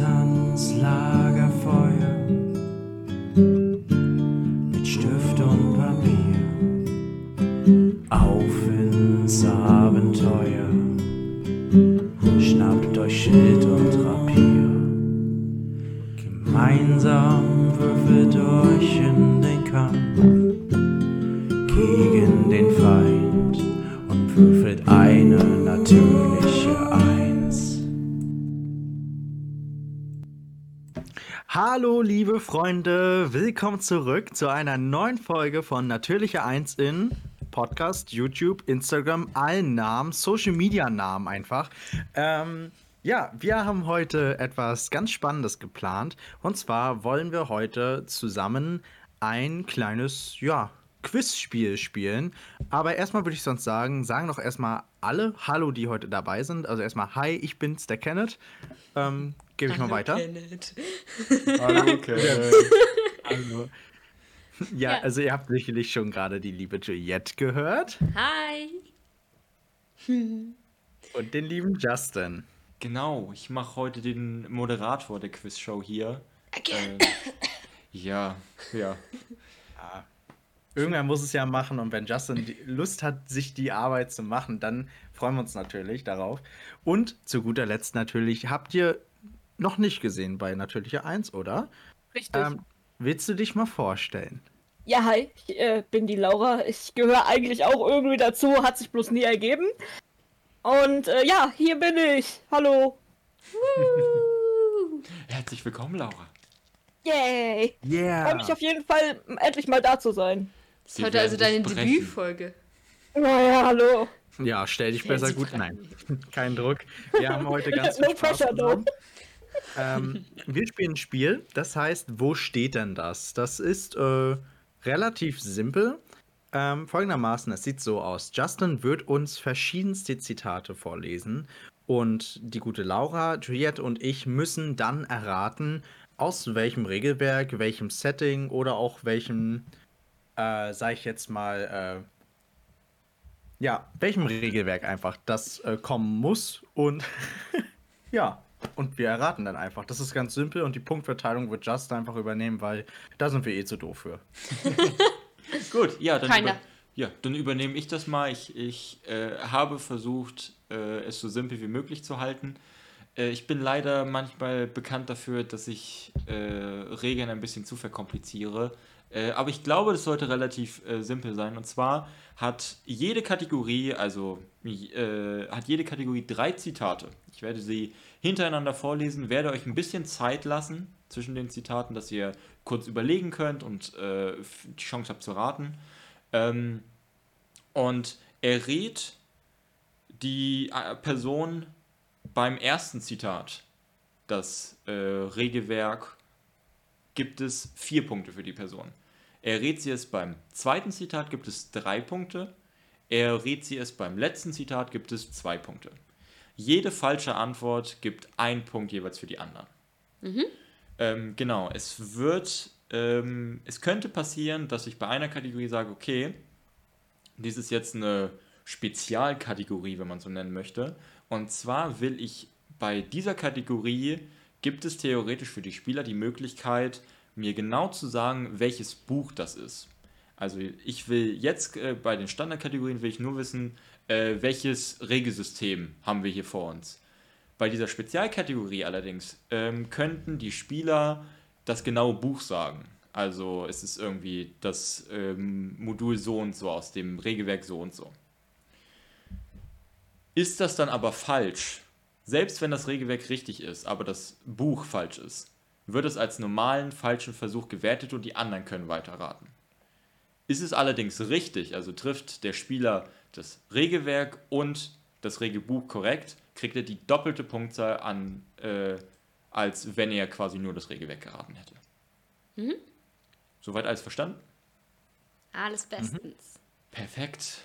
uns ans Freunde, willkommen zurück zu einer neuen Folge von Natürliche Eins in Podcast, YouTube, Instagram, allen Namen, Social Media Namen einfach. Ähm, ja, wir haben heute etwas ganz Spannendes geplant. Und zwar wollen wir heute zusammen ein kleines, ja, Quizspiel spielen. Aber erstmal würde ich sonst sagen, sagen doch erstmal alle Hallo, die heute dabei sind. Also erstmal Hi, ich bin's, der Kenneth. Ähm, Gebe ich mal weiter. Kenneth. Hallo, Kenneth. Hallo. Ja, Ja. also ihr habt sicherlich schon gerade die liebe Juliette gehört Hi. und den lieben Justin. Genau, ich mache heute den Moderator der Quizshow hier. Again. Äh, ja, ja. Irgendwer muss es ja machen und wenn Justin Lust hat, sich die Arbeit zu machen, dann freuen wir uns natürlich darauf. Und zu guter Letzt natürlich, habt ihr noch nicht gesehen bei Natürliche 1, oder? Richtig. Ähm, willst du dich mal vorstellen? ja, hi, ich äh, bin die Laura. Ich gehöre eigentlich auch irgendwie dazu, hat sich bloß nie ergeben. Und äh, ja, hier bin ich. Hallo. Herzlich willkommen, Laura. Yay. Yeah! Freue mich auf jeden Fall, endlich mal da zu sein. Das ist heute also deine. Debütfolge. Naja, hallo. Ja, stell dich besser gut. frei. Nein, kein Druck. Wir haben heute ganz No viel Spaß pressure. Ähm, wir spielen ein Spiel, das heißt, wo steht denn das? Das ist äh, relativ simpel. Ähm, folgendermaßen, es sieht so aus. Justin wird uns verschiedenste Zitate vorlesen und die gute Laura, Juliette und ich müssen dann erraten, aus welchem Regelwerk, welchem Setting oder auch welchem, äh, sag ich jetzt mal, äh, ja, welchem Regelwerk einfach das äh, kommen muss und ja, und wir erraten dann einfach. Das ist ganz simpel und die Punktverteilung wird Just einfach übernehmen, weil da sind wir eh zu doof für. Gut, ja, dann, Keiner. über, ja, dann übernehme ich das mal. Ich, ich äh, habe versucht, äh, es so simpel wie möglich zu halten. Äh, ich bin leider manchmal bekannt dafür, dass ich äh, Regeln ein bisschen zu verkompliziere. Äh, aber ich glaube, das sollte relativ äh, simpel sein. Und zwar hat jede Kategorie, also äh, hat jede Kategorie drei Zitate. Ich werde sie hintereinander vorlesen, werde euch ein bisschen Zeit lassen zwischen den Zitaten, dass ihr kurz überlegen könnt und äh, die Chance habt zu raten. Ähm, und er rät die äh, Person beim ersten Zitat, das Regelwerk, gibt es vier Punkte für die Person. Er rät sie es beim zweiten Zitat, gibt es drei Punkte. Er rät sie es beim letzten Zitat, gibt es zwei Punkte. Jede falsche Antwort gibt ein Punkt jeweils für die anderen. Ähm, genau, es wird, ähm, es könnte passieren, dass ich bei einer Kategorie sage, okay, dies ist jetzt eine Spezialkategorie, wenn man so nennen möchte. Und zwar will ich bei dieser Kategorie, gibt es theoretisch für die Spieler die Möglichkeit, mir genau zu sagen, welches Buch das ist. Also ich will jetzt äh, bei den Standardkategorien will ich nur wissen, äh, welches Regelsystem haben wir hier vor uns. Bei dieser Spezialkategorie allerdings ähm, könnten die Spieler das genaue Buch sagen. Also es ist irgendwie das ähm, Modul so und so aus dem Regelwerk so und so. Ist das dann aber falsch, selbst wenn das Regelwerk richtig ist, aber das Buch falsch ist, wird es als normalen falschen Versuch gewertet und die anderen können weiterraten. Ist es allerdings richtig, also trifft der Spieler das Regelwerk und das Regelbuch korrekt, kriegt er die doppelte Punktzahl an, äh, als wenn er quasi nur das Regelwerk geraten hätte. Soweit alles verstanden? Alles bestens. Perfekt.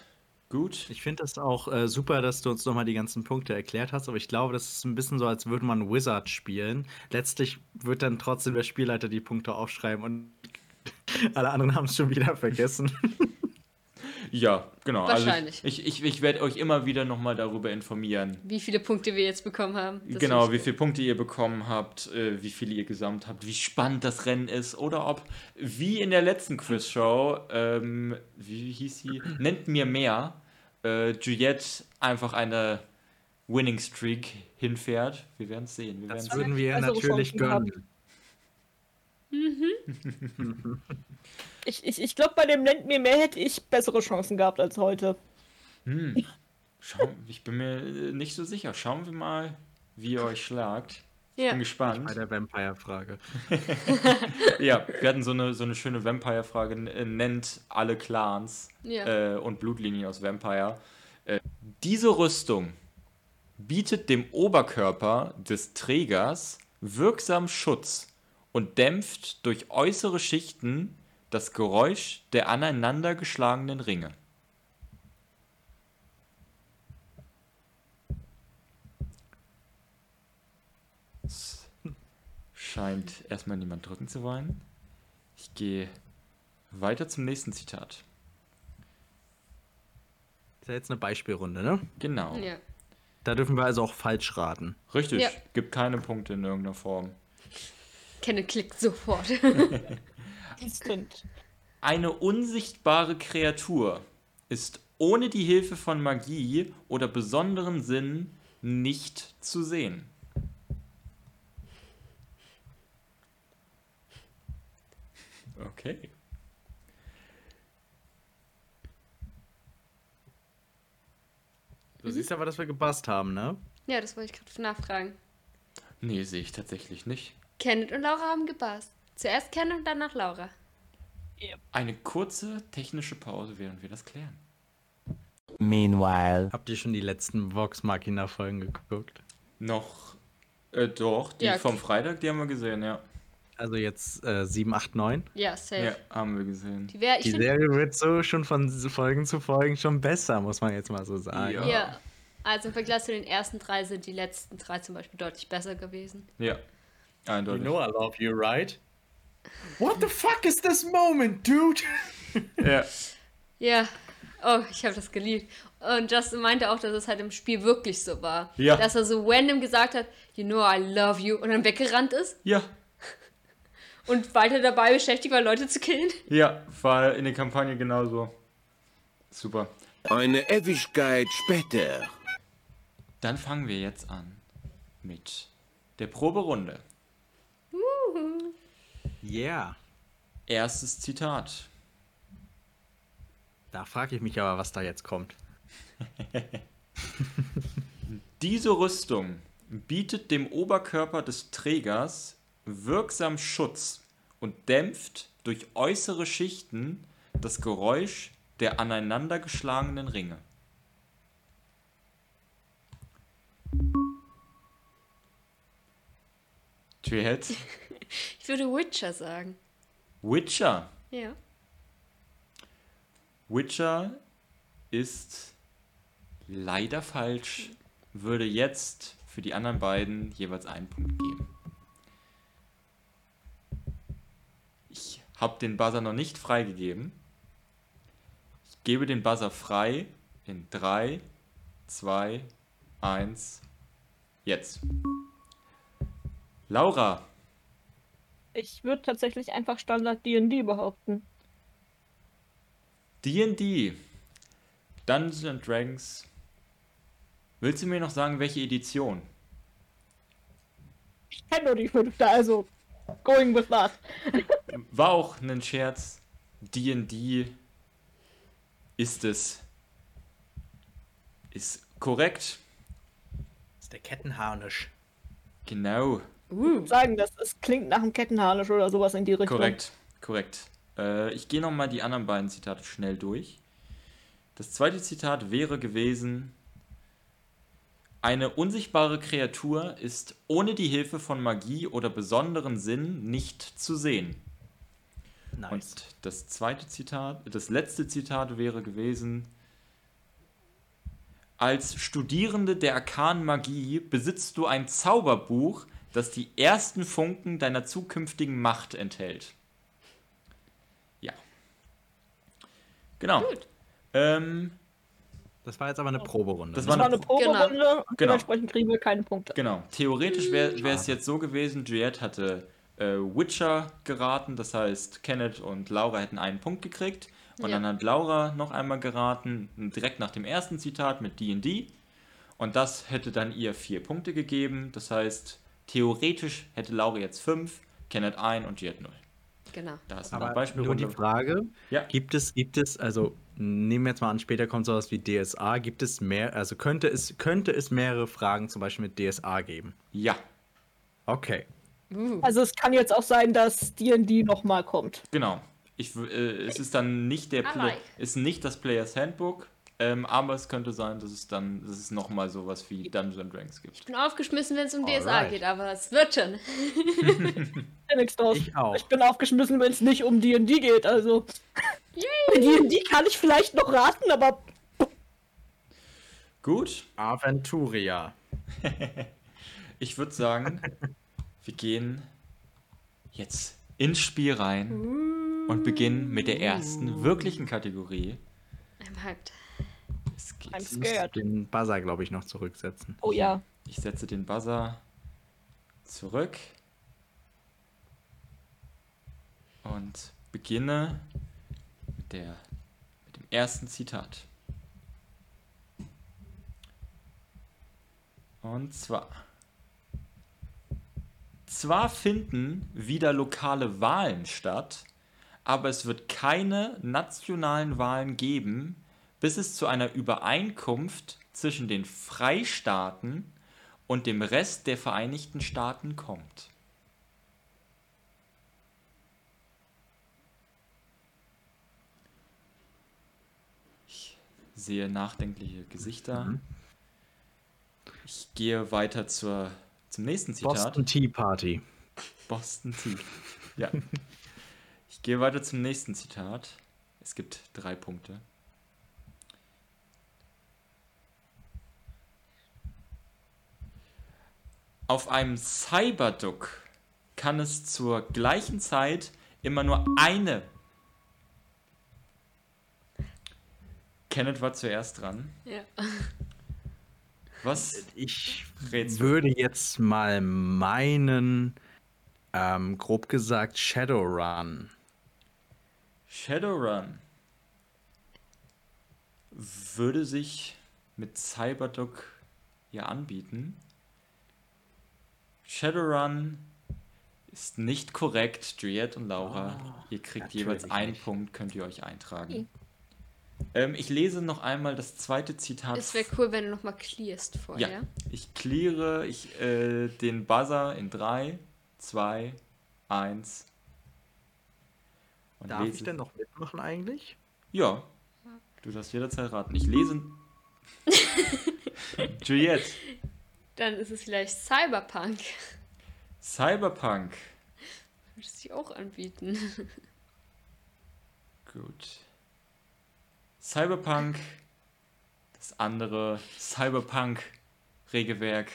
Gut. Ich finde das auch äh, super, dass du uns nochmal die ganzen Punkte erklärt hast, aber ich glaube, das ist ein bisschen so, als würde man Wizard spielen. Letztlich wird dann trotzdem der Spielleiter die Punkte aufschreiben und alle anderen haben es schon wieder vergessen. Ja, genau. Wahrscheinlich. Also ich ich, ich, werde euch immer wieder nochmal darüber informieren. Wie viele Punkte wir jetzt bekommen haben. Das genau, wie viele Punkte ihr bekommen habt, äh, wie viele ihr gesamt habt, wie spannend das Rennen ist oder ob, wie in der letzten Quizshow, ähm, wie hieß sie? Nennt mir mehr, äh, Juliette einfach eine Winning Streak hinfährt. Wir werden es sehen. Wir Das würden wir ihr bessere natürlich gönnen. Ich, ich, ich glaube, bei dem Nennt mir mehr hätte ich bessere Chancen gehabt als heute. Hm. Schau, ich bin mir äh, nicht so sicher. Schauen wir mal, wie ihr euch schlagt. Ja. Bin gespannt. Bei der Vampire-Frage. Ja, wir hatten so eine, so eine schöne Vampire-Frage. äh, Nennt alle Clans Ja. äh, und Blutlinien aus Vampire. Äh, diese Rüstung bietet dem Oberkörper des Trägers wirksam Schutz und dämpft durch äußere Schichten das Geräusch der aneinander geschlagenen Ringe. Scheint erstmal niemand drücken zu wollen. Ich gehe weiter zum nächsten Zitat. Ist ja jetzt eine Beispielrunde, ne? Genau. ja. Da dürfen wir also auch falsch raten. Richtig. Ja. Gibt keine Punkte in irgendeiner Form. Kenne klickt sofort. Instant. Eine unsichtbare Kreatur ist ohne die Hilfe von Magie oder besonderen Sinn nicht zu sehen. Okay. Du siehst aber, dass wir gepasst haben, ne? ja, das wollte ich gerade nachfragen. Nee, sehe ich tatsächlich nicht. Kenneth und Laura haben gepasst. Zuerst Kenneth und danach Laura. Eine kurze technische Pause, während wir das klären. Meanwhile. Habt ihr schon die letzten Vox Machina-Folgen geguckt? Noch, äh, doch, die Ja, vom Freitag, die haben wir gesehen, ja. Also jetzt äh, 7, 8, 9. Ja, safe. Ja, haben wir gesehen. Die wär, Die Serie wird so schon von Folgen zu Folgen schon besser, muss man jetzt mal so sagen. Ja. ja. Also im Vergleich zu den ersten drei sind die letzten drei zum Beispiel deutlich besser gewesen. Ja, You eindeutig. know I love you, right? What the fuck is this moment, dude? Ja, Ja. Oh, ich habe das geliebt. Und Justin meinte auch, dass es halt im Spiel wirklich so war. Ja. Dass er so random gesagt hat, you know I love you und dann weggerannt ist ja, und weiter dabei beschäftigt war, Leute zu killen. ja, war in der Kampagne genauso. Super. Eine Ewigkeit später. Dann fangen wir jetzt an mit der Proberunde. Yeah. Erstes Zitat. Da frage ich mich aber, was da jetzt kommt. Diese Rüstung bietet dem Oberkörper des Trägers wirksam Schutz und dämpft durch äußere Schichten das Geräusch der aneinander geschlagenen Ringe. Triad? Ich würde Witcher sagen. Witcher. Ja. Witcher ist leider falsch. Würde jetzt für die anderen beiden jeweils einen Punkt geben. Ich habe den Buzzer noch nicht freigegeben. Ich gebe den Buzzer frei in 3, 2, 1, jetzt. Laura, Ich würde tatsächlich einfach Standard D&D behaupten. D&D, Dungeons and Dragons. Willst du mir noch sagen, welche Edition? Ich kenne nur die fünfte, also going with that. War auch ein Scherz. D&D ist es. Ist korrekt. Das ist der Kettenharnisch. Genau. Uh. Sagen, das ist, klingt nach einem Kettenharnisch oder sowas in die Richtung. Korrekt. Korrekt. Äh, ich gehe nochmal die anderen beiden Zitate schnell durch. Das zweite Zitat wäre gewesen: Eine unsichtbare Kreatur ist ohne die Hilfe von Magie oder besonderen Sinn nicht zu sehen. Nice. Und das zweite Zitat, das letzte Zitat wäre gewesen: Als Studierende der arkanen Magie besitzt du ein Zauberbuch, das die ersten Funken deiner zukünftigen Macht enthält. Ja. Genau. Ähm, Das war jetzt aber eine Proberunde. Das ne? war Das war eine Proberunde und Genau. dementsprechend kriegen wir keine Punkte. genau. Theoretisch wäre es jetzt so gewesen, Juliette hatte äh, Witcher geraten, das heißt, Kenneth und Laura hätten einen Punkt gekriegt. Und Ja. dann hat Laura noch einmal geraten, direkt nach dem ersten Zitat mit D&D. Und das hätte dann ihr vier Punkte gegeben. Das heißt, theoretisch hätte Laura jetzt fünf, Kenneth ein und Juliette null. Genau. Da ist eine Aber nur die Frage, Ja. gibt es, gibt es, also nehmen wir jetzt mal an, später kommt sowas wie DSA, gibt es mehr, also könnte es, könnte es mehrere Fragen zum Beispiel mit DSA geben? Ja, Okay. Also es kann jetzt auch sein, dass D&D nochmal kommt. Genau. Ich, äh, es ist dann nicht der like. ist nicht das Players Handbook, ähm, aber es könnte sein, dass es dann, dass es nochmal sowas wie Dungeons and Dragons gibt. Ich bin aufgeschmissen, wenn es um DSA Alright. geht, aber es wird schon. Ja, nichts draus. Ich auch. Ich bin aufgeschmissen, wenn es nicht um D&D geht. Also bei D&D kann ich vielleicht noch raten, aber Gut, Aventuria. ich würde sagen, wir gehen jetzt ins Spiel rein und beginnen mit der ersten wirklichen Kategorie. I'm hyped. Es geht. I'm Ich muss scared. den Buzzer, glaube ich, noch zurücksetzen. Oh ja. Ich setze den Buzzer zurück und beginne mit, der, mit dem ersten Zitat. Und zwar. Zwar finden wieder lokale Wahlen statt, aber es wird keine nationalen Wahlen geben, bis es zu einer Übereinkunft zwischen den Freistaaten und dem Rest der Vereinigten Staaten kommt. Ich sehe nachdenkliche Gesichter. Ich gehe weiter zur, zum nächsten Zitat. Boston Tea Party. Boston Tea. Ja. Ich gehe weiter zum nächsten Zitat. Es gibt drei Punkte. Auf einem Cyberduck kann es zur gleichen Zeit immer nur eine. Kenneth war zuerst dran. Ja. Was? Ich Rätsel. würde jetzt mal meinen, ähm, grob gesagt, Shadowrun. Shadowrun würde sich mit Cyberduck ja anbieten. Shadowrun ist nicht korrekt, Juliette und Laura. ihr kriegt jeweils einen nicht. Punkt, könnt ihr euch eintragen. Ähm, ich lese noch einmal das zweite Zitat. Es wäre cool, wenn du nochmal clearst ja, vorher. ich cleare ich, äh, den Buzzer in 3, 2, 1. Und Darf lese- ich denn noch mitmachen eigentlich? Ja, du darfst jederzeit raten. Ich lese. Juliette, Dann ist es vielleicht Cyberpunk. Cyberpunk. Würde sich auch anbieten. Gut. Cyberpunk. Das andere Cyberpunk-Regelwerk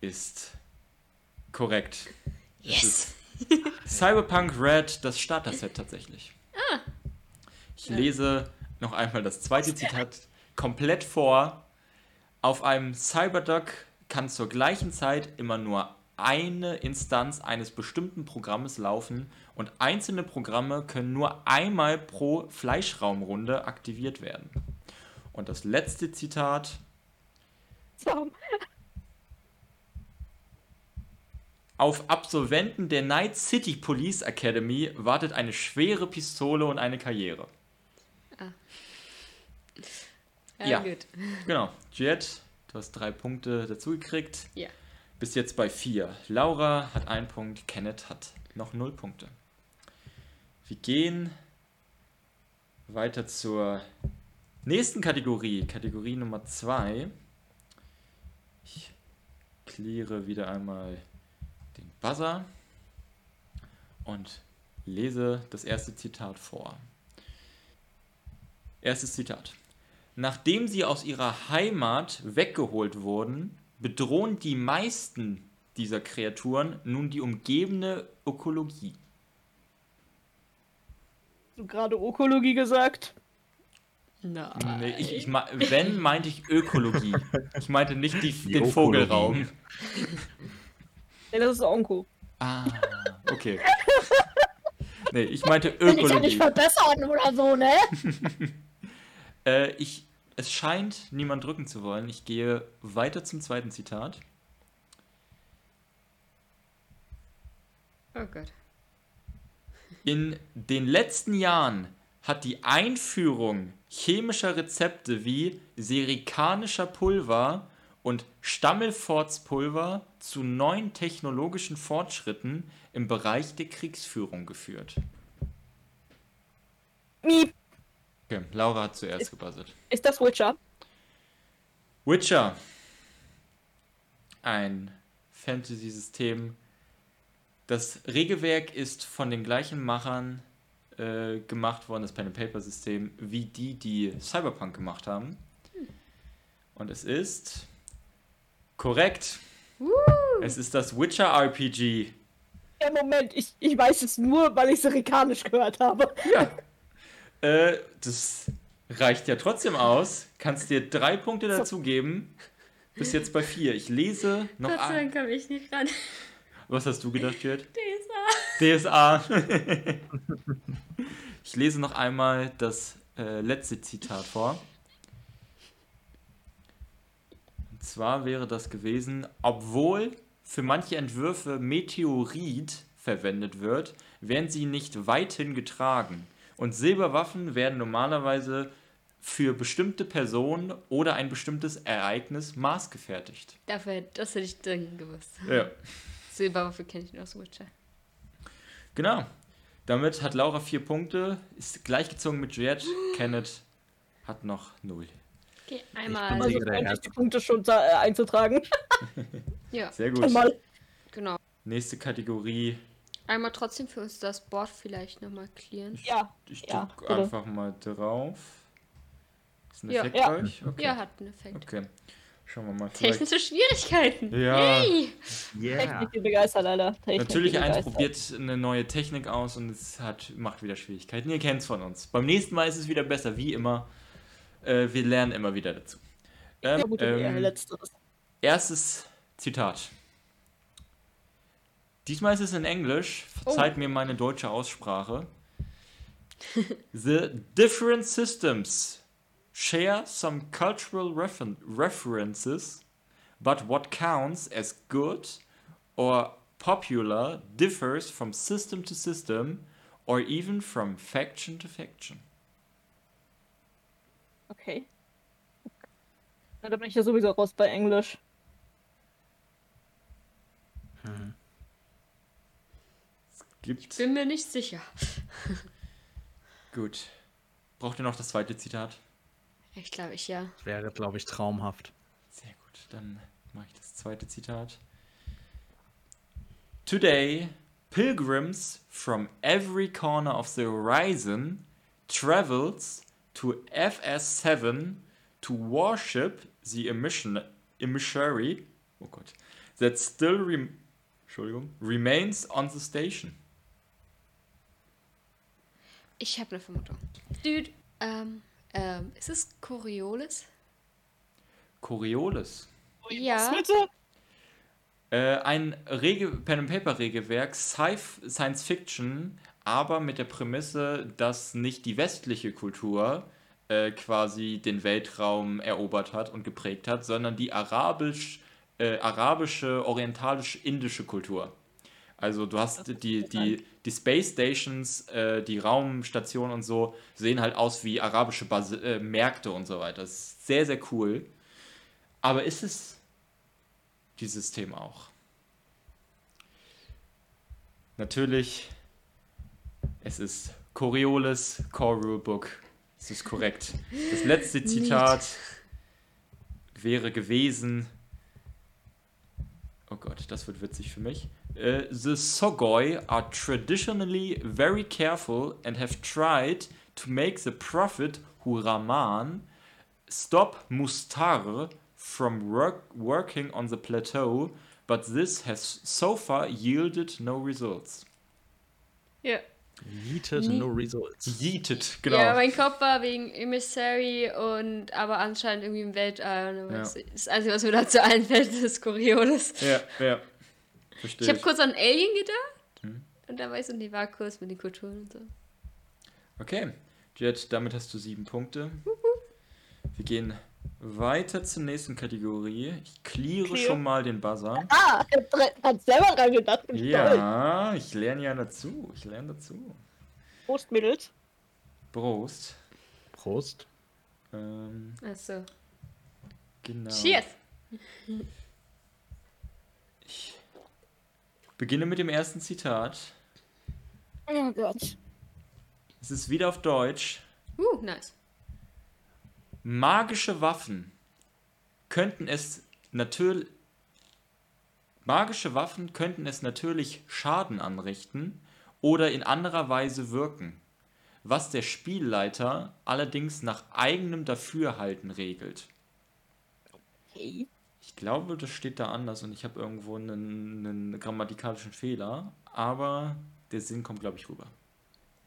ist korrekt. Es ist Cyberpunk Red, das Starter-Set tatsächlich. Ich lese noch einmal das zweite Zitat komplett vor. Auf einem Cyberduck kann zur gleichen Zeit immer nur eine Instanz eines bestimmten Programmes laufen und einzelne Programme können nur einmal pro Fleischraumrunde aktiviert werden. Und das letzte Zitat So. Auf Absolventen der Night City Police Academy wartet eine schwere Pistole und eine Karriere. Ja, Ja. gut. Genau. Jet, du hast drei Punkte dazugekriegt. Ja. Bis jetzt bei vier. Laura hat einen Punkt, Kenneth hat noch null Punkte. Wir gehen weiter zur nächsten Kategorie, Kategorie Nummer zwei. Ich cleare wieder einmal den Buzzer und lese das erste Zitat vor. Erstes Zitat. Nachdem sie aus ihrer Heimat weggeholt wurden, bedrohen die meisten dieser Kreaturen nun die umgebende Ökologie. Hast du gerade Ökologie gesagt? Nein. Nee, ich, ich, wenn, meinte ich Ökologie. Ich meinte nicht die, den Ökologie. Vogelraum. Nee, das ist Onko. Ah, okay. Nee, ich meinte Will ich ja nicht Ökologie. verbessern oder so, ne? Äh, ich, es scheint niemand drücken zu wollen. Ich gehe weiter zum zweiten Zitat. Oh Gott. In den letzten Jahren hat die Einführung chemischer Rezepte wie serikanischer Pulver und Stammelfortspulver zu neuen technologischen Fortschritten im Bereich der Kriegsführung geführt. Miep. Okay, Laura hat zuerst gebuzzert. Ist das Witcher? Witcher. Ein Fantasy-System. Das Regelwerk ist von den gleichen Machern äh, gemacht worden, das Pen-and-Paper-System, wie die, die Cyberpunk gemacht haben. Und es ist korrekt. Es ist das Witcher RPG. Ja, Moment, ich, ich weiß es nur, weil ich Serikanisch gehört habe. Ja. äh, das reicht ja trotzdem aus. Kannst dir drei Punkte dazu geben. Bis jetzt bei vier. Ich lese noch Gott sei. Dank kam ich nicht ran. Was hast du gedacht, Jörg? DSA. DSA. ich lese noch einmal das äh, letzte Zitat vor. Und zwar wäre das gewesen, obwohl für manche Entwürfe Meteorit verwendet wird, werden sie nicht weithin getragen. Und Silberwaffen werden normalerweise für bestimmte Personen oder ein bestimmtes Ereignis maßgefertigt. Dafür, das hätte ich dringend gewusst. Ja. Silberwaffe kenne ich nur aus Witcher. Genau. Damit hat Laura vier Punkte, ist gleichgezogen mit Jet. Kenneth hat noch null. Okay, bin einmal. Also, Also der endlich Herz- die Punkte schon äh, einzutragen. Ja, Sehr gut. Einmal. genau. Nächste Kategorie. Einmal trotzdem für uns das Board vielleicht nochmal clearen. Ja. Ich Ja, bitte. einfach mal drauf. Ist ein Ja. Effekt Ja. bei euch? Okay. Ja, hat einen Effekt. Okay. Schauen wir mal. Vielleicht. Technische Schwierigkeiten. Ja. Hey. Yeah. Technik die begeistert, Alter. Technik Natürlich eins begeistert. probiert eine neue Technik aus und es hat, macht wieder Schwierigkeiten. Ihr kennt es von uns. Beim nächsten Mal ist es wieder besser, wie immer. Äh, wir lernen immer wieder dazu. Ähm, Ja, gut, eher ähm, letzteres. Erstes Zitat. Diesmal ist es in Englisch. Verzeiht mir meine deutsche Aussprache. The different systems share some cultural referen references, but what counts as good or popular differs from system to system or even from faction to faction. Okay. Na, da bin ich ja sowieso raus bei Englisch. Gibt. Bin mir nicht sicher. Gut. Braucht ihr noch das zweite Zitat? Ich glaube, ich ja. Wäre, glaube ich, traumhaft. Sehr gut, dann mache ich das zweite Zitat. Today, pilgrims from every corner of the horizon travels to FS7 to worship the emission, emissary, oh Gott, that still rem, Entschuldigung, remains on the station. Ich habe eine Vermutung. Dude, ähm, ähm, ist es Coriolis? Coriolis. Ja. Bitte? Äh, ein Rege Pen-and-Paper-Regelwerk, Sci Science Fiction, aber mit der Prämisse, dass nicht die westliche Kultur äh, quasi den Weltraum erobert hat und geprägt hat, sondern die arabisch, äh, arabische, orientalisch-indische Kultur. Also du hast die, die, die Space Stations, äh, die Raumstationen und so, sehen halt aus wie arabische Bas äh, Märkte und so weiter. Das ist sehr, sehr cool. Aber ist es dieses System auch. Natürlich, es ist Coriolis Core Rulebook. Es ist korrekt. Das letzte Zitat wäre gewesen. Gott, das wird witzig für mich. Äh, the Sogoi are traditionally very careful and have tried to make the prophet Huraman stop Mustar from work, working on the plateau, but this has so far yielded no results. Ja. Yeeted, no results. Yeeted, genau. Ja, mein Kopf war wegen Emissary und aber anscheinend irgendwie im Weltall. Und Ja. Das das Einzige, was mir dazu einfällt, ist Coriolis. ja, ja. Verstehe. Ich habe kurz an Alien gedacht. Hm. Und dann war ich so, nee, war kurz mit den Kulturen und so. Okay, Jet, damit hast du sieben Punkte. Wir gehen weiter zur nächsten Kategorie. Ich cleare Clear. schon mal den Buzzer. Ah, hat selber dran gedacht. Ja, ich lerne ja dazu. Ich lerne dazu. Prost, Mädels. Prost. Prost. Ähm, Achso. genau. Cheers! Ich beginne mit dem ersten Zitat. Oh Gott. Es ist wieder auf Deutsch. Uh, nice. Magische Waffen könnten es natürlich Magische Waffen könnten es natürlich Schaden anrichten oder in anderer Weise wirken, was der Spielleiter allerdings nach eigenem Dafürhalten regelt. Hey. Ich glaube, das steht da anders und ich habe irgendwo einen, einen grammatikalischen Fehler, aber der Sinn kommt, glaube ich, rüber.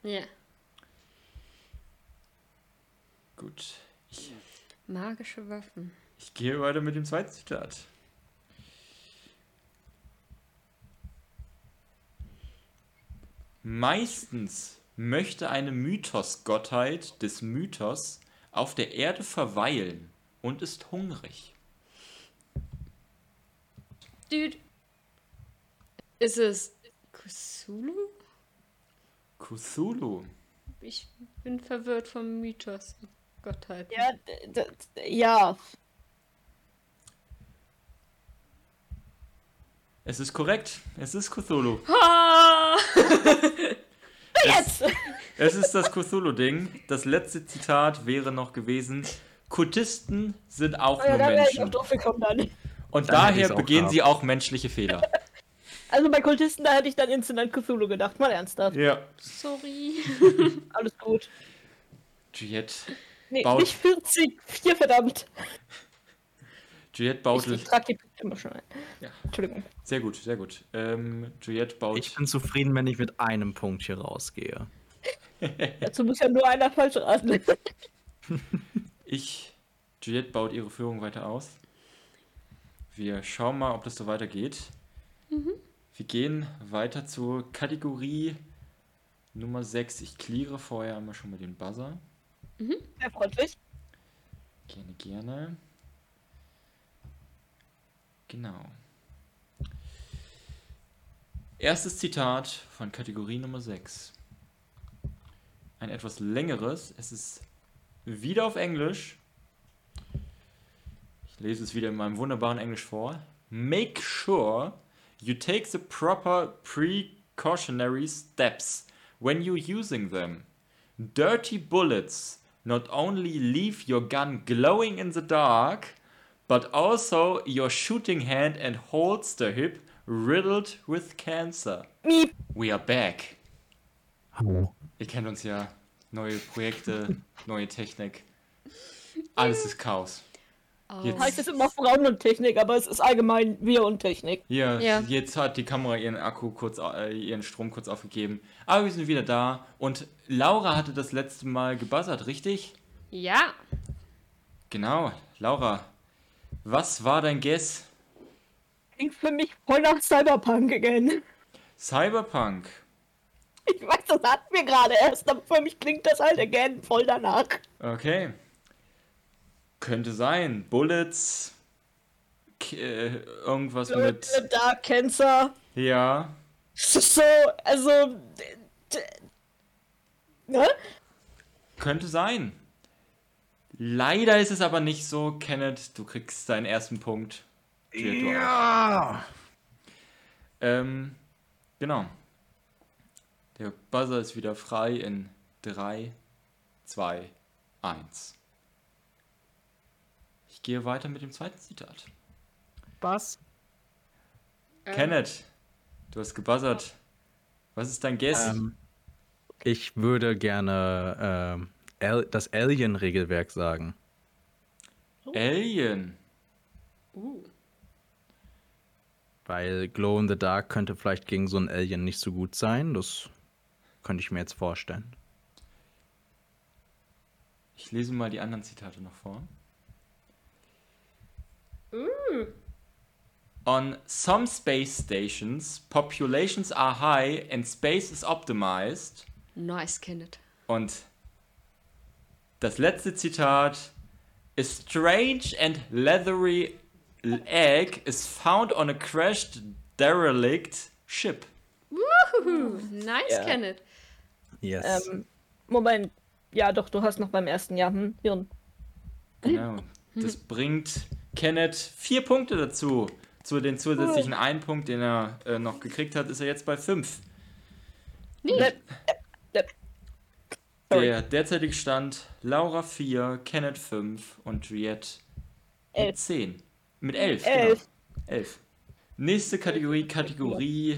Ja. Gut. Magische Waffen. ich gehe weiter mit dem zweiten Zitat. Meistens möchte eine Mythos-Gottheit des Mythos auf der Erde verweilen und ist hungrig. Dude. Ist es Cthulhu? Cthulhu. Ich bin verwirrt vom Mythos. Gottheit. Ja, d- d- ja. Es ist korrekt. Es ist Cthulhu. Ah! Jetzt! Es ist das Cthulhu-Ding. Das letzte Zitat wäre noch gewesen: Kultisten sind auch Ja, nur da wäre ich auch Menschen. drauf gekommen dann. Und Dann daher begehen sie auch menschliche Fehler. Also bei Kultisten, da hätte ich dann instant an Cthulhu gedacht. Mal ernsthaft. Ja. Sorry. Alles gut. Juliette, Nee, Baut- nicht 40. Vier, verdammt. Juliette baut. ich trage die Punkte immer schon ein. Ja. Entschuldigung. Sehr gut, sehr gut. Ähm, Juliette baut. Ich bin zufrieden, wenn ich mit einem Punkt hier rausgehe. Dazu muss ja nur einer falsch raten. Ich, Juliette baut ihre Führung weiter aus. Wir schauen mal, ob das so weitergeht. Wir gehen weiter zur Kategorie Nummer 6. Ich cleare vorher einmal schon mal den Buzzer. Sehr freundlich. Gerne, gerne. Genau. Erstes Zitat von Kategorie Nummer 6. Ein etwas längeres. Es ist wieder auf Englisch. Ich lese es wieder in meinem wunderbaren Englisch vor. Make sure you take the proper precautionary steps when you're using them. Dirty bullets not only leave your gun glowing in the dark, but also your shooting hand and holster hip riddled with cancer. Miep. We are back. Hallo. Ihr kennt uns ja. Neue Projekte, neue Technik. Alles ist Chaos. Jetzt- Heißt es immer Frauen und Technik, aber es ist allgemein wir und Technik. Hier, Ja. jetzt hat die Kamera ihren Akku kurz, äh, ihren Strom kurz aufgegeben. Aber wir sind wieder da. Und Laura hatte das letzte Mal gebuzzert, richtig? Ja. Genau. Laura, was war dein Guess? Klingt für mich voll nach Cyberpunk again. Cyberpunk. Ich weiß, das hatten wir gerade erst, aber für mich klingt das halt again voll danach. Okay. Könnte sein. Bullets. K äh, irgendwas mit. Dark Cancer. Ja. So, also. Ne? Könnte sein. Leider ist es aber nicht so, Kenneth. Du kriegst deinen ersten Punkt. Ja! Ähm, genau. Der Buzzer ist wieder frei in 3, 2, 1. Ich gehe weiter mit dem zweiten Zitat. Was? Ähm, Kenneth, du hast gebuzzert. Was ist dein Guess? Ähm, ich würde gerne ähm, Al das Alien-Regelwerk sagen. Alien. Uh. Weil Glow in the Dark könnte vielleicht gegen so ein Alien nicht so gut sein. Das könnte ich mir jetzt vorstellen. Ich lese mal die anderen Zitate noch vor. On some space stations, populations are high and space is optimized. Nice, Kenneth. Und das letzte Zitat: A strange and leathery egg is found on a crashed derelict ship. Woohoo, nice, Ja. Kenneth. Yes. Ähm, Moment. Ja, doch, du hast noch beim ersten Jahr. Hm, Hirn. Genau. Das bringt Kenneth vier Punkte dazu. Zu den zusätzlichen einen Punkt, den er äh, noch gekriegt hat, ist er jetzt bei fünf. Depp, Depp. Sorry. Der derzeitige Stand: Laura 4, Kenneth 5 und Juliette mit Elf. 10. Mit 11. Elf. Genau. 11. Nächste Kategorie, Kategorie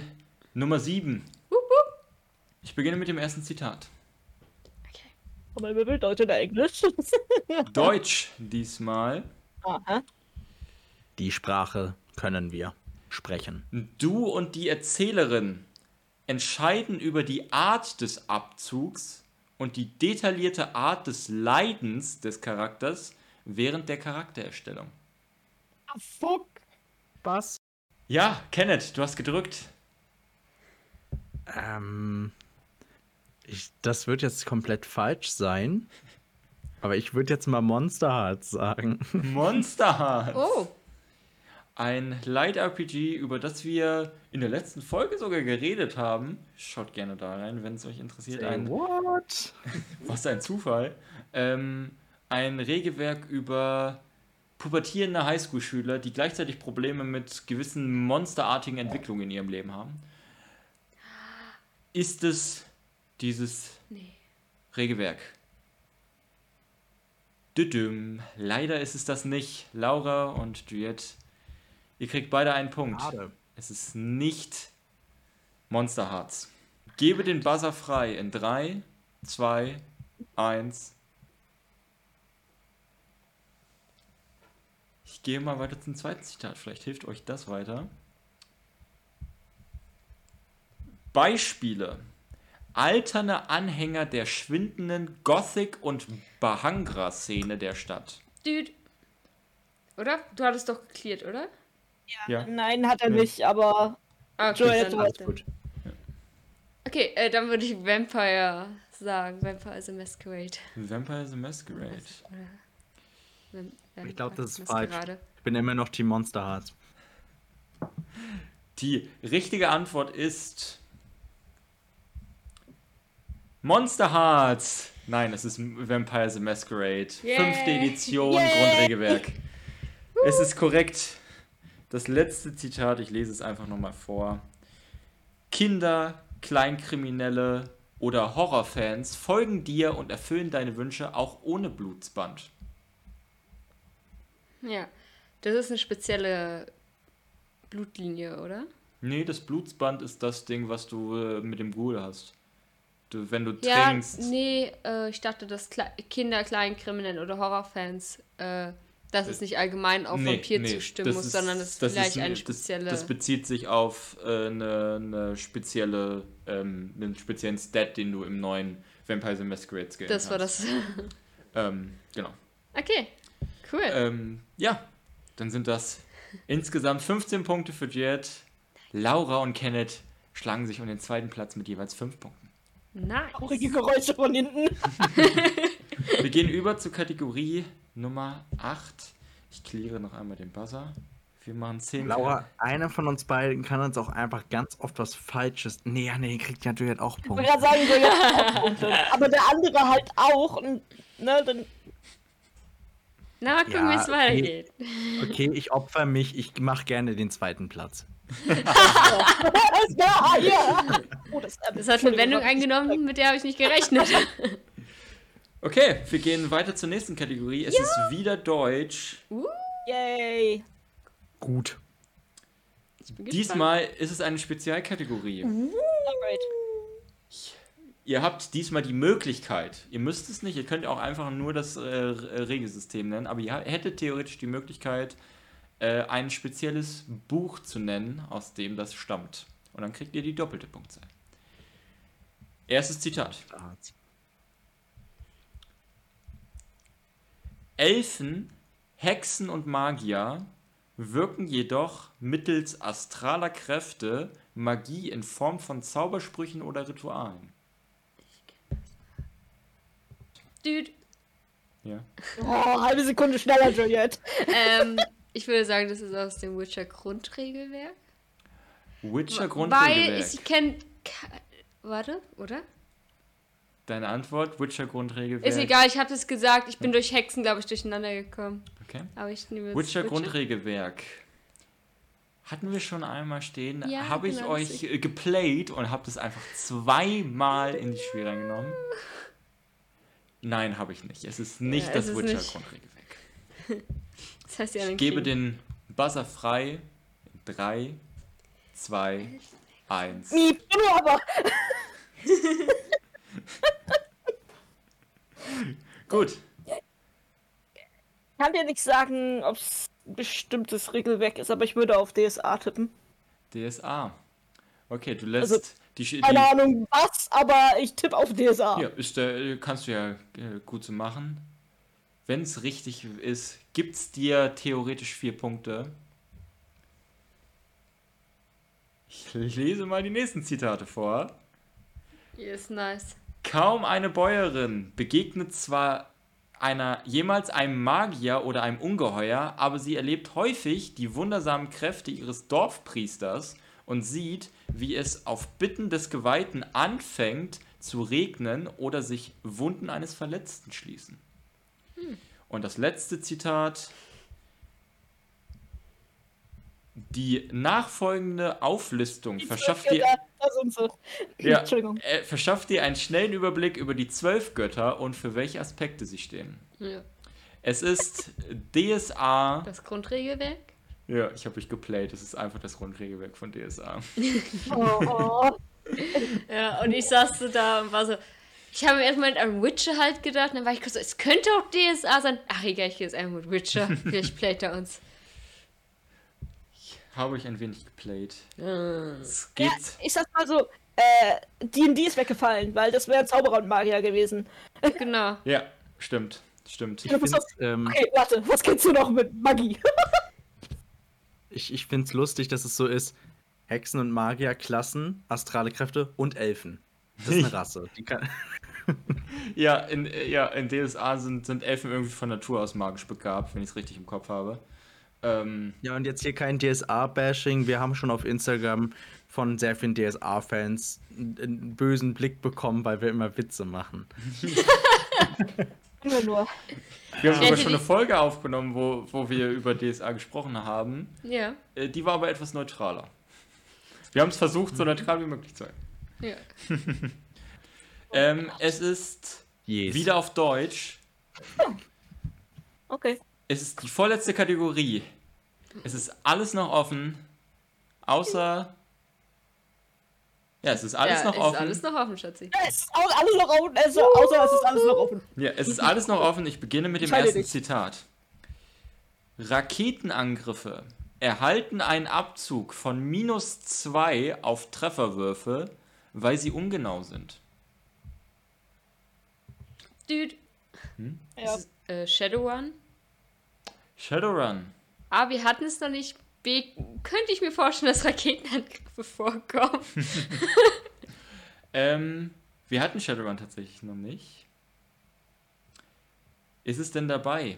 Nummer 7. Ich beginne mit dem ersten Zitat. Aber wer will Deutsch oder Englisch? Deutsch diesmal. Aha. Die Sprache können wir sprechen. Du und die Erzählerin entscheiden über die Art des Abzugs und die detaillierte Art des Leidens des Charakters während der Charaktererstellung. Ah, fuck. Was? Ja, Kenneth, du hast gedrückt. Ähm, ich, das wird jetzt komplett falsch sein. Aber ich würde jetzt mal Monster Hearts sagen. Monster Hearts. Oh, Ein Light RPG, über das wir in der letzten Folge sogar geredet haben. Schaut gerne da rein, wenn es euch interessiert. Ein, what? was ein Zufall. Ähm, ein Regelwerk über pubertierende Highschool-Schüler, die gleichzeitig Probleme mit gewissen monsterartigen Entwicklungen in ihrem Leben haben. Ist es dieses nee. Regelwerk? Düdüm. Leider ist es das nicht. Laura und Juliette, ihr kriegt beide einen Punkt. Schade. Es ist nicht Monster Hearts. Gebe den Buzzer frei in 3, 2, 1. Ich gehe mal weiter zum zweiten Zitat. Vielleicht hilft euch das weiter. Beispiele. Alterne Anhänger der schwindenden Gothic- und Bahangra-Szene der Stadt. Dude. Oder? Du hattest doch geklärt, oder? Ja. Nein, hat er Ja. nicht, aber Ah, Joel, dann, hast Gut. Okay, äh, dann würde ich Vampire sagen. Vampire is a Masquerade. Vampire the Masquerade. Vamp- Ich glaube, das ist falsch. Ich bin immer noch Team Monster Hearts. Die richtige Antwort ist Monster Hearts. Nein, es ist Vampire the Masquerade. Yay. Fünfte Edition, Yay. Grundregelwerk. Es ist korrekt. Das letzte Zitat, ich lese es einfach nochmal vor. Kinder, Kleinkriminelle oder Horrorfans folgen dir und erfüllen deine Wünsche auch ohne Blutsband. Ja. Das ist eine spezielle Blutlinie, oder? Nee, das Blutsband ist das Ding, was du äh, mit dem Ghoul hast. Du, wenn du Ja, trinkst. nee, äh, ich dachte, dass Kle Kinder, Kleinkriminelle oder Horrorfans, äh, dass es nicht allgemein auf Vampir zustimmen das muss, ist- sondern es das vielleicht ist- eine das- spezielle. Das, bezieht sich auf äh, eine, eine spezielle, ähm, einen speziellen Stat, den du im neuen Vampire the Masquerade Skill das war hast. das. Ähm, genau. okay, cool. Ähm, ja, dann sind das insgesamt 15 Punkte für Jet. Laura und Kenneth schlagen sich um den zweiten Platz mit jeweils 5 Punkten. Nice. traurige Geräusche von hinten. Wir gehen über zur Kategorie Nummer 8. Ich kläre noch einmal den Buzzer. Wir machen 10. Laura, einer von uns beiden kann uns auch einfach ganz oft was Falsches. Nee, ja, nee, kriegt natürlich auch Ich Punkte. gerade sagen, jetzt auch Punkte. Aber der andere halt auch. Und, ne, dann. Na, mal gucken, Ja, wie es okay. weitergeht. Okay, ich opfer mich. Ich mache gerne den zweiten Platz. Ja. Oh, das, Das hat eine Wendung eingenommen, mit der habe ich nicht gerechnet. Okay, wir gehen weiter zur nächsten Kategorie. Es ist wieder Deutsch. Yay. Gut. Diesmal ist es eine Spezialkategorie. Alright. Ihr habt diesmal die Möglichkeit, ihr müsst es nicht, ihr könnt auch einfach nur das äh, Re- Regelsystem nennen, aber ihr hättet theoretisch die Möglichkeit, äh, ein spezielles Buch zu nennen, aus dem das stammt. Und dann kriegt ihr die doppelte Punktzahl. Erstes Zitat. Elfen, Hexen und Magier wirken jedoch mittels astraler Kräfte Magie in Form von Zaubersprüchen oder Ritualen. Dude. Ja. Oh, halbe Sekunde schneller, Juliette. Ähm, ich würde sagen, das ist aus dem Witcher Grundregelwerk. Witcher Weil Grundregelwerk. ich kenne. Warte, oder? Deine Antwort, Witcher Grundregelwerk. Ist egal, ich habe das gesagt. Ich bin durch Hexen, glaube ich, durcheinander gekommen. Okay. Aber ich nehme jetzt Witcher Grundregelwerk. Hatten wir schon einmal stehen. Ja, habe ich genau, euch äh, geplayt und habe das einfach zweimal in die Spiel reingenommen? Nein, habe ich nicht. Es ist nicht Ja, das es ist Witcher nicht. Grundregelwerk. Das heißt ja Ich gebe kriegen. den Buzzer frei. 3, 2, 1. Miep, du aber. Gut. Ich kann dir nicht sagen, ob es ein bestimmtes Regelwerk ist, aber ich würde auf DSA tippen. DSA. Okay, du lässt Also, die, die Keine Ahnung was, aber ich tippe auf DSA. Ja, ist der, kannst du ja äh, gut so machen. Wenn es richtig ist, gibt's dir theoretisch vier Punkte. Ich lese mal die nächsten Zitate vor. Yes, nice. Kaum eine Bäuerin begegnet zwar einer jemals einem Magier oder einem Ungeheuer, aber sie erlebt häufig die wundersamen Kräfte ihres Dorfpriesters und sieht, wie es auf Bitten des Geweihten anfängt zu regnen oder sich Wunden eines Verletzten schließen. Und das letzte Zitat. Die nachfolgende Auflistung verschafft dir ja, äh, verschafft dir einen schnellen Überblick über die zwölf Götter und für welche Aspekte sie stehen. Ja. Es ist DSA. Das Grundregelwerk? Ja, ich habe mich geplayt. Es ist einfach das Grundregelwerk von DSA. Oh, oh. Ja, und ich saß so da und war so. Ich habe mir erstmal an Witcher halt gedacht, dann war ich kurz so, es könnte auch DSA sein. Ach egal, ich gehe jetzt einfach mit Witcher. Vielleicht playt er uns. Habe ich ein wenig geplayt. Ah. Es Ja, geht. ich sag mal so, äh, D&D ist weggefallen, weil das wäre Zauberer und Magier gewesen. Genau. Ja, stimmt. Stimmt. Ich Ja, es ähm, Okay, warte, was kennst du noch mit Magie? Ich, ich find's lustig, dass es so ist: Hexen und Magier, Klassen, astrale Kräfte und Elfen. Das ist eine Rasse. Ja, in, ja, in DSA sind, sind Elfen irgendwie von Natur aus magisch begabt, wenn ich es richtig im Kopf habe. Ähm, ja, und jetzt hier kein DSA-Bashing. Wir haben schon auf Instagram von sehr vielen DSA-Fans einen bösen Blick bekommen, weil wir immer Witze machen. Immer nur. wir haben sogar ihr schon eine Folge aufgenommen, wo, wo wir über DSA gesprochen haben. Ja. Äh, Die war aber etwas neutraler. Wir haben es versucht, so neutral wie möglich zu sein. Ja. Ähm, es ist Yes. wieder auf Deutsch. Okay. Es ist die vorletzte Kategorie. Es ist alles noch offen. Außer. Ja, es ist alles ja, noch ist offen. alles noch offen, Schatzi. Es ist auch alles noch offen, also, außer es ist alles noch offen. Ja, es ist alles noch offen. Ich beginne mit dem Entscheide ersten dich. Zitat. Raketenangriffe erhalten einen Abzug von minus 2 auf Trefferwürfe, weil sie ungenau sind. Dude. Ja. Ist es, äh, Shadowrun? Shadowrun. A, wir hatten es noch nicht. B, könnte ich mir vorstellen, dass Raketenangriffe vorkommen. Ähm, wir hatten Shadowrun tatsächlich noch nicht. Ist es denn dabei?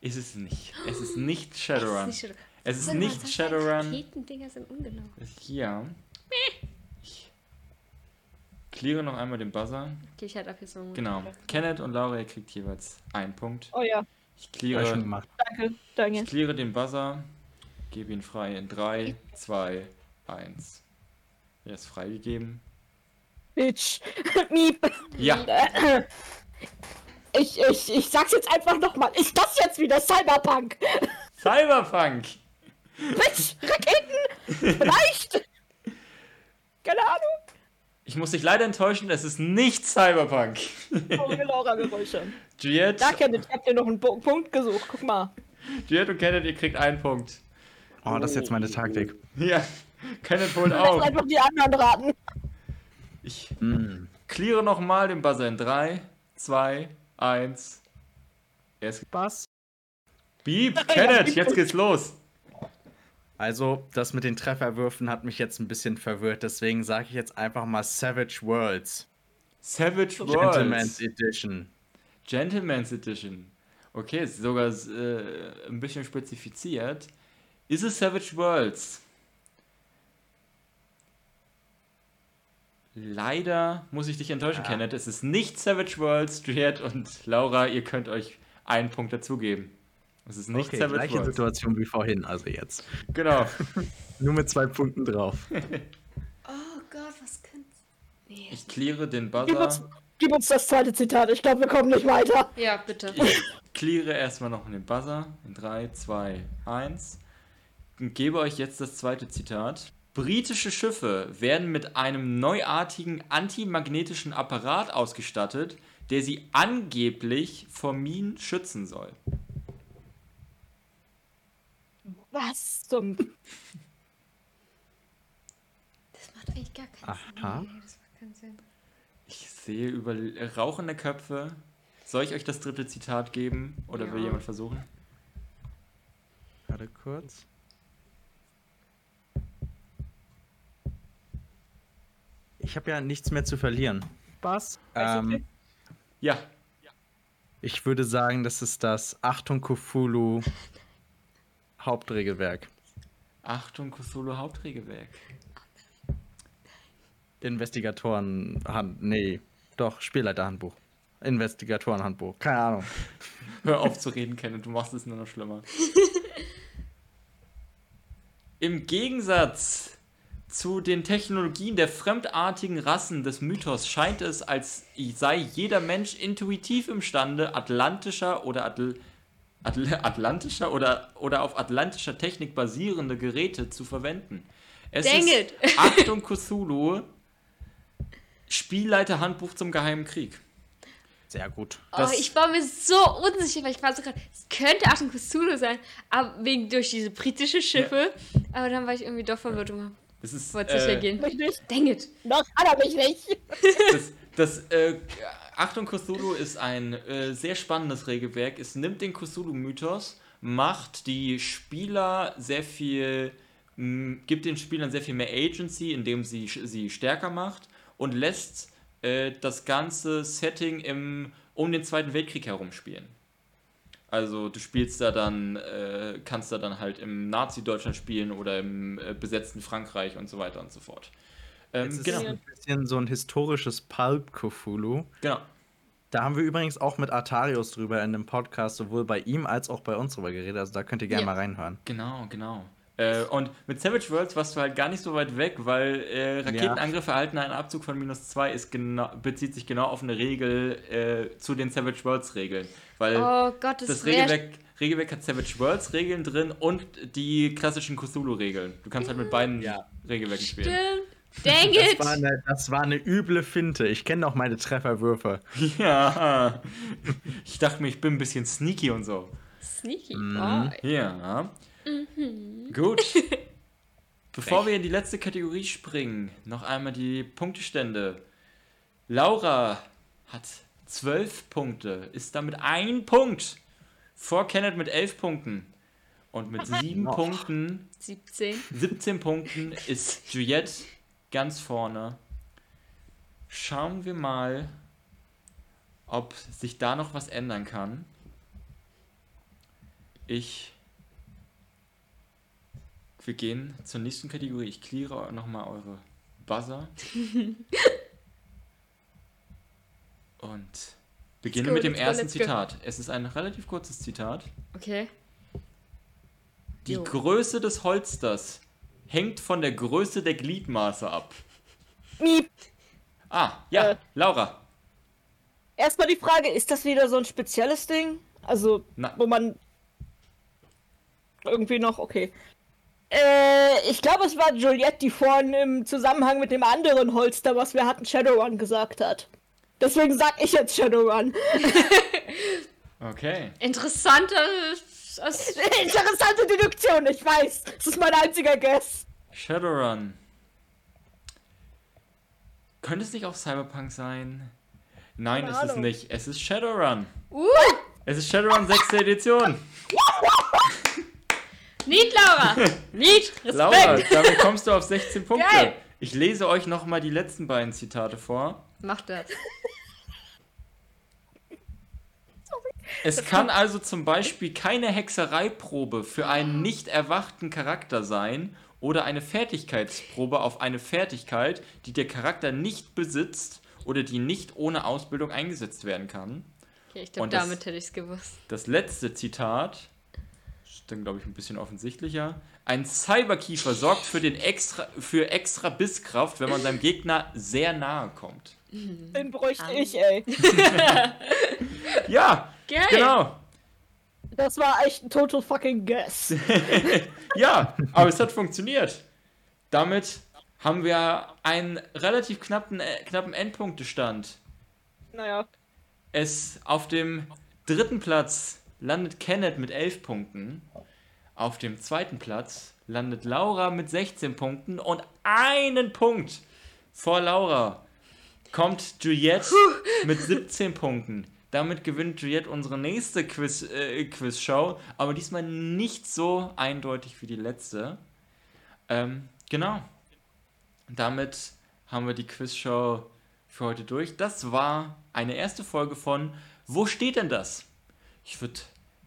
Ist es nicht. Es ist nicht Shadowrun. Es ist nicht, Es ist nicht Shadowrun. Raketendinger sind ungenau. Ja. Ich cleare noch einmal den Buzzer. Okay, ich hatte ab jetzt so einen Genau. Kenneth und Laura, ihr kriegt jeweils einen Punkt. Oh ja, Ich Hab ich schon cleare, gemacht. danke, danke. ich cleare den Buzzer. Gebe ihn frei in 3, 2, 1. Er ist freigegeben. Bitch. Miep. Ja, Ich, ich, ich sag's jetzt einfach nochmal. Ist das jetzt wieder Cyberpunk? Cyberpunk! Bitch, Raketen? Vielleicht? Keine Ahnung. Ich muss dich leider enttäuschen, es ist nicht Cyberpunk. Oh, Laura-Geräusche. Juliette, Da, Kenneth, ich hab dir noch einen Bo Punkt gesucht. Guck mal. Juliette und Kenneth, ihr kriegt einen Punkt. Oh, das ist jetzt meine Taktik. Ja, Kenneth holt Lass auf. einfach die anderen raten. Ich Hm. cleare nochmal den Buzzer in 3, 2, 1. Erst Was? Beep, Kenneth, jetzt geht's los. Also, das mit den Trefferwürfen hat mich jetzt ein bisschen verwirrt, deswegen sage ich jetzt einfach mal Savage Worlds. Savage Gentleman's Worlds. Edition. Gentleman's Edition. Okay, ist sogar äh, ein bisschen spezifiziert. Ist es Savage Worlds? Leider muss ich dich enttäuschen, Ja. Kenneth. Es ist nicht Savage Worlds. Juliette und Laura, ihr könnt euch einen Punkt dazugeben. Es ist nicht okay, Savage gleiche Worlds. Situation wie vorhin, also jetzt. Genau. Nur mit zwei Punkten drauf. Oh Gott, was könnte. Nee. Ich cleare den Gib uns, Buzzer. gib uns das zweite Zitat. Ich glaube, wir kommen nicht weiter. Ja, bitte. Ich cleare erstmal noch den Buzzer. In 3, 2, 1. Und gebe euch jetzt das zweite Zitat. Britische Schiffe werden mit einem neuartigen antimagnetischen Apparat ausgestattet, der sie angeblich vor Minen schützen soll. Was zum... Das macht eigentlich gar keinen Aha. Sinn. Nee, das macht keinen Sinn. Ich sehe über rauchende Köpfe. Soll ich euch das dritte Zitat geben oder will Ja. jemand versuchen? Warte kurz. Ich habe ja nichts mehr zu verlieren. Was? Ähm, okay. Ja, ich würde sagen, das ist das Achtung Cthulhu Hauptregelwerk. Achtung, Cthulhu Hauptregelwerk. Investigatoren, Hand, nee, doch, Spielleiterhandbuch. Investigatorenhandbuch, keine Ahnung. Hör auf zu reden, Ken, du machst es nur noch schlimmer. Im Gegensatz zu den Technologien der fremdartigen Rassen des Mythos scheint es, als sei jeder Mensch intuitiv imstande, atlantischer oder Atl Atl atlantischer oder, oder auf atlantischer Technik basierende Geräte zu verwenden. Es Dang ist it. Achtung Cthulhu, Spielleiterhandbuch zum Geheimen Krieg. Sehr gut. Oh, Das- ich war mir so unsicher, weil ich war so gerade, es könnte Achtung Cthulhu sein, aber wegen durch diese britische Schiffe. Aber dann war ich irgendwie doch verwirrt und Es ist, wollte sicher äh, gehen. Mich nicht. Dang it. Noch kann er mich nicht. das, das äh, Achtung Cthulhu ist ein äh, sehr spannendes Regelwerk. Es nimmt den Cthulhu-Mythos, macht die Spieler sehr viel, mh, gibt den Spielern sehr viel mehr Agency, indem sie sie stärker macht und lässt äh, das ganze Setting im, um den Zweiten Weltkrieg herum spielen. Also du spielst da dann, äh, kannst da dann halt im Nazi-Deutschland spielen oder im äh, besetzten Frankreich und so weiter und so fort. Ähm, Es ist genau, ein bisschen so ein historisches Pulp Cthulhu. genau. Da haben wir übrigens auch mit Artarius drüber in dem Podcast, sowohl bei ihm als auch bei uns drüber geredet. Also da könnt ihr gerne Ja. mal reinhören. Genau, genau. Äh, und mit Savage Worlds warst du halt gar nicht so weit weg, weil äh, Raketenangriffe erhalten einen Abzug von minus 2 ist genau, bezieht sich genau auf eine Regel äh, zu den Savage Worlds Regeln. Weil Oh Gott, das, das Regelwerk, Regelwerk hat Savage Worlds Regeln drin und die klassischen Cthulhu-Regeln. Du kannst halt mit beiden Ja. Regelwerken spielen. Stimmt. Dang Das it. war, eine, das war eine üble Finte. Ich kenne auch meine Trefferwürfe. Ja. Ich dachte mir, ich bin ein bisschen sneaky und so. Sneaky Mhm. boy. Ja. Gut. Bevor wir in die letzte Kategorie springen, noch einmal die Punktestände. Laura hat 12 Punkte, ist damit ein Punkt vor Kenneth mit 11 Punkten. Und mit 7 Noch. Punkten, 17. 17 Punkten ist Juliette ganz vorne. Schauen wir mal, ob sich da noch was ändern kann. Ich. Wir gehen zur nächsten Kategorie. Ich cleare nochmal eure Buzzer. Und beginne go, mit dem go, ersten. Zitat. Es ist ein relativ kurzes Zitat. Okay. Die Jo. Größe des Holsters hängt von der Größe der Gliedmaße ab. Miep. Ah, ja, Äh. Laura. Erstmal die Frage, ist das wieder so ein spezielles Ding? Also, Na. wo man irgendwie noch, okay. Äh, ich glaube, es war Juliette, die vorhin im Zusammenhang mit dem anderen Holster, was wir hatten, Shadowrun gesagt hat. Deswegen sag ich jetzt Shadowrun. Okay. Interessanter. As Interessante Deduktion, ich weiß. Das ist mein einziger Guess. Shadowrun. könnte es nicht auch Cyberpunk sein? Nein, Keine ist es Ahnung. nicht. Es ist Shadowrun. Uh, Es ist Shadowrun 6. Edition. Niet, Laura! Niet, Respekt! Laura, damit kommst du auf 16 Punkte. Geil. Ich lese euch nochmal die letzten beiden Zitate vor. Mach das. Es kann also zum Beispiel keine Hexereiprobe für einen nicht erwachten Charakter sein oder eine Fertigkeitsprobe auf eine Fertigkeit, die der Charakter nicht besitzt oder die nicht ohne Ausbildung eingesetzt werden kann. Okay, ich glaube, damit hätte ich es gewusst. Das letzte Zitat ist dann, glaube ich, ein bisschen offensichtlicher. Ein Cyberkiefer sorgt für, den extra, für extra Bisskraft, wenn man seinem Gegner sehr nahe kommt. Den bräuchte ich, ey. Ja, Geil! genau. Das war echt ein total fucking guess. Ja, aber es hat funktioniert. Damit haben wir einen relativ knappen, äh, knappen Endpunktestand. Naja. Es auf dem dritten Platz landet Kenneth mit 11 Punkten. Auf dem zweiten Platz landet Laura mit 16 Punkten und einen Punkt vor Laura kommt Juliette mit 17 Punkten. Damit gewinnt Juliette unsere nächste Quiz, äh, Quizshow, aber diesmal nicht so eindeutig wie die letzte. Ähm, genau. Damit haben wir die Quizshow für heute durch. Das war eine erste Folge von Wo steht denn das? Ich würde,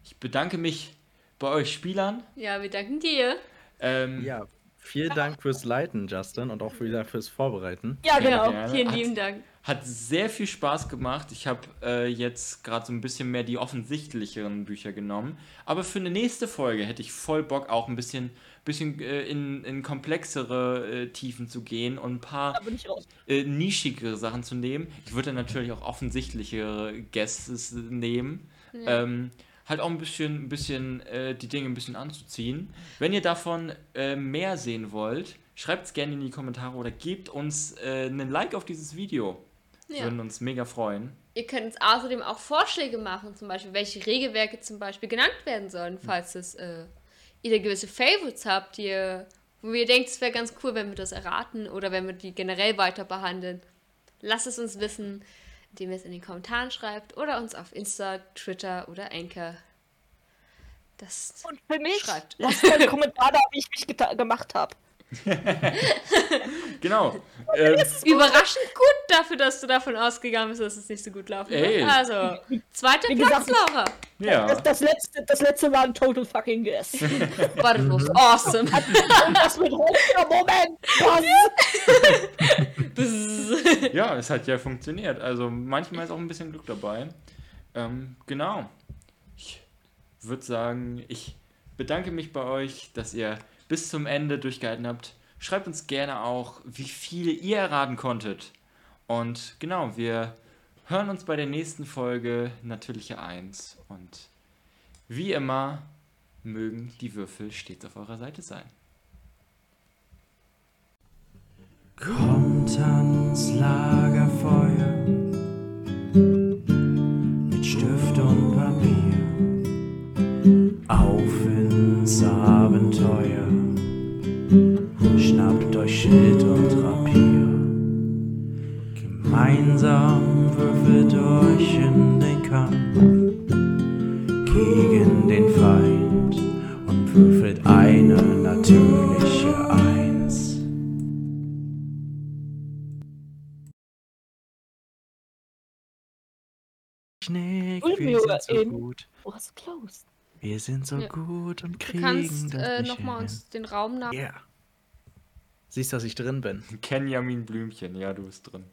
ich bedanke mich bei euch Spielern. Ja, wir danken dir. Ähm, Ja, vielen Dank fürs Leiten, Justin, und auch wieder fürs Vorbereiten. Ja, genau. Vielen lieben Dank. Hat sehr viel Spaß gemacht. Ich habe äh, jetzt gerade so ein bisschen mehr die offensichtlicheren Bücher genommen. Aber für eine nächste Folge hätte ich voll Bock, auch ein bisschen, bisschen äh, in, in komplexere äh, Tiefen zu gehen und ein paar äh, nischigere Sachen zu nehmen. Ich würde dann natürlich auch offensichtlichere Guesses nehmen. Ähm, halt auch ein bisschen, ein bisschen äh, die Dinge ein bisschen anzuziehen. Wenn ihr davon äh, mehr sehen wollt, schreibt es gerne in die Kommentare oder gebt uns äh, einen Like auf dieses Video. Wir Ja. würden uns mega freuen. Ihr könnt uns außerdem auch Vorschläge machen, zum Beispiel, welche Regelwerke zum Beispiel genannt werden sollen, falls es äh, ihr da gewisse Favorites habt, die ihr, wo ihr denkt, es wäre ganz cool, wenn wir das erraten oder wenn wir die generell weiter behandeln. Lasst es uns wissen, indem ihr es in den Kommentaren schreibt oder uns auf Insta, Twitter oder Anchor. Das Und für mich, Schreibt. lasst einen Kommentar da, wie ich mich gemacht habe. Genau. ähm, überraschend gut dafür, dass du davon ausgegangen bist, dass es nicht so gut laufen wird. Also, zweiter Wie Platz, gesagt, Laura. ja. Das, das, letzte, das letzte war ein total fucking guess. War das los? Awesome. Und das mit Roter Moment. Was? ja, es hat ja funktioniert. Also manchmal ist auch ein bisschen Glück dabei. Ähm, genau. Ich würde sagen, ich bedanke mich bei euch, dass ihr bis zum Ende durchgehalten habt. Schreibt uns gerne auch, wie viele ihr erraten konntet. Und genau, wir hören uns bei der nächsten Folge Natürliche 1. Und wie immer mögen die Würfel stets auf eurer Seite sein. Kommt ans Lagerfeuer mit Stift und Papier. Auf ins Abenteuer. Gemeinsam würfelt euch in den Kampf gegen den Feind und würfelt eine natürliche Eins. Nick, wir sind so gut. Oh, hast du close. Wir sind so Ja. gut und Du kriegen kannst das äh, nicht nochmal hin. uns den Raum nach. Yeah. Siehst, dass ich drin bin. Kenjamin Blümchen, ja, du bist drin.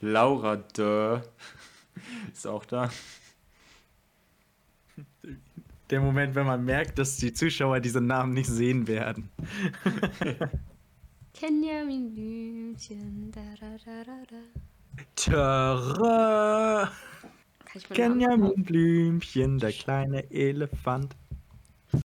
Laura Dö ist auch da. Der Moment, wenn man merkt, dass die Zuschauer diese Namen nicht sehen werden. Kenjamin Blümchen. Da, da, da, da, da. Kenjamin Blümchen, der kleine Elefant.